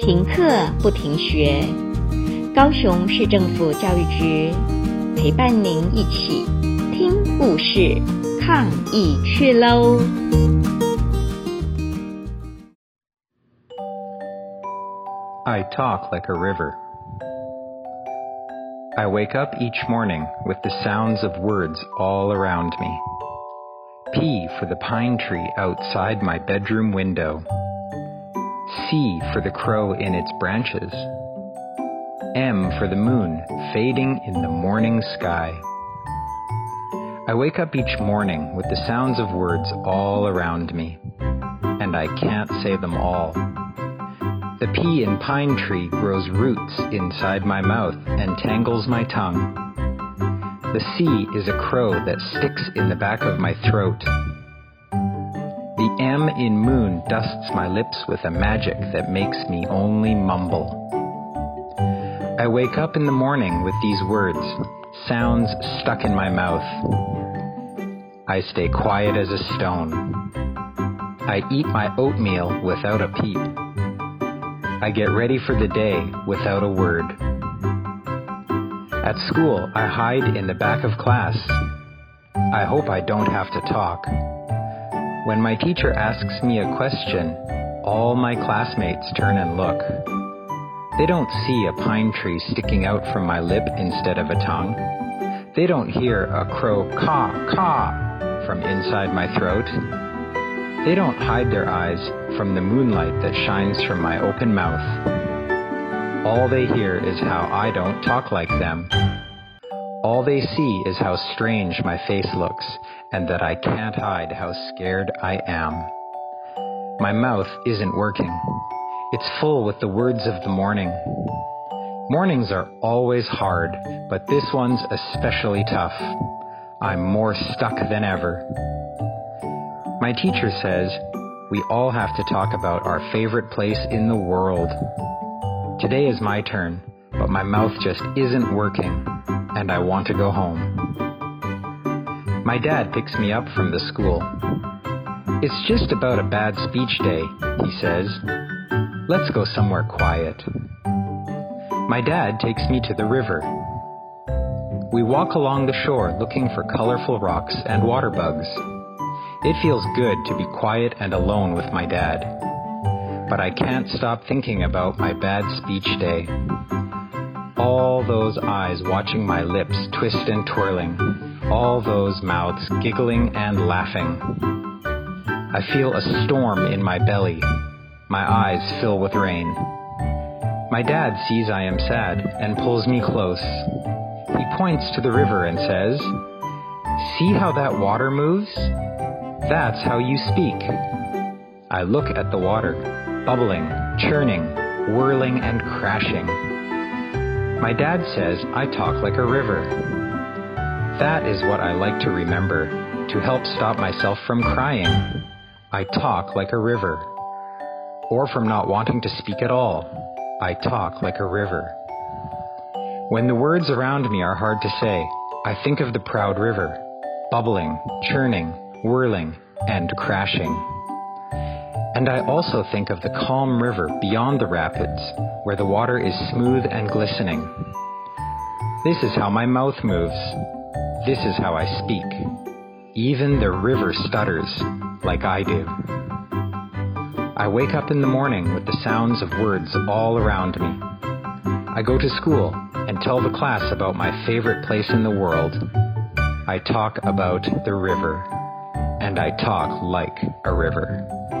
停课不停学，高雄市政府教育局陪伴您一起听故事、抗疫去喽！ I talk like a river. I wake up each morning with the sounds of words all around me. P for the pine tree outside my bedroom window. C for the crow in its branches. M for the moon fading in the morning sky. I wake up each morning with the sounds of words all around me, and I can't say them all. The P in pine tree grows roots inside my mouth and tangles my tongue. The C is a crow that sticks in the back of my throat. M in moon dusts my lips with a magic that makes me only mumble. I wake up in the morning with these words, sounds stuck in my mouth. I stay quiet as a stone. I eat my oatmeal without a peep. I get ready for the day without a word. At school, I hide in the back of class. I hope I don't have to talk. When my teacher asks me a question, all my classmates turn and look. They don't see a pine tree sticking out from my lip instead of a tongue. They don't hear a crow caw, caw from inside my throat. They don't hide their eyes from the moonlight that shines from my open mouth. All they hear is how I don't talk like them. All they see is how strange my face looks and that I can't hide how scared I am. My mouth isn't working. It's full with the words of the morning. Mornings are always hard, but this one's especially tough. I'm more stuck than ever. My teacher says we all have to talk about our favorite place in the world. Today is my turn, but my mouth just isn't working, and I want to go home. My dad picks me up from the school. It's just about a bad speech day, he says. Let's go somewhere quiet. My dad takes me to the river. We walk along the shore looking for colorful rocks and water bugs. It feels good to be quiet and alone with my dad. But I can't stop thinking about my bad speech day. All those eyes watching my lips twist and twirling. All those mouths giggling and laughing. I feel a storm in my belly. My eyes fill with rain. My dad sees I am sad and pulls me close. He points to the river and says, See how that water moves? That's how you speak. I look at the water, bubbling, churning, whirling, and crashing. My dad says I talk like a river. That is what I like to remember to help stop myself from crying. I talk like a river. Or from not wanting to speak at all. I talk like a river. When the words around me are hard to say, I think of the proud river, bubbling, churning, whirling, and crashing. And I also think of the calm river beyond the rapids, where the water is smooth and glistening. This is how my mouth moves. This is how I speak. Even the river stutters, like I do. I wake up in the morning with the sounds of words all around me. I go to school and tell the class about my favorite place in the world. I talk about the river and I talk like a river.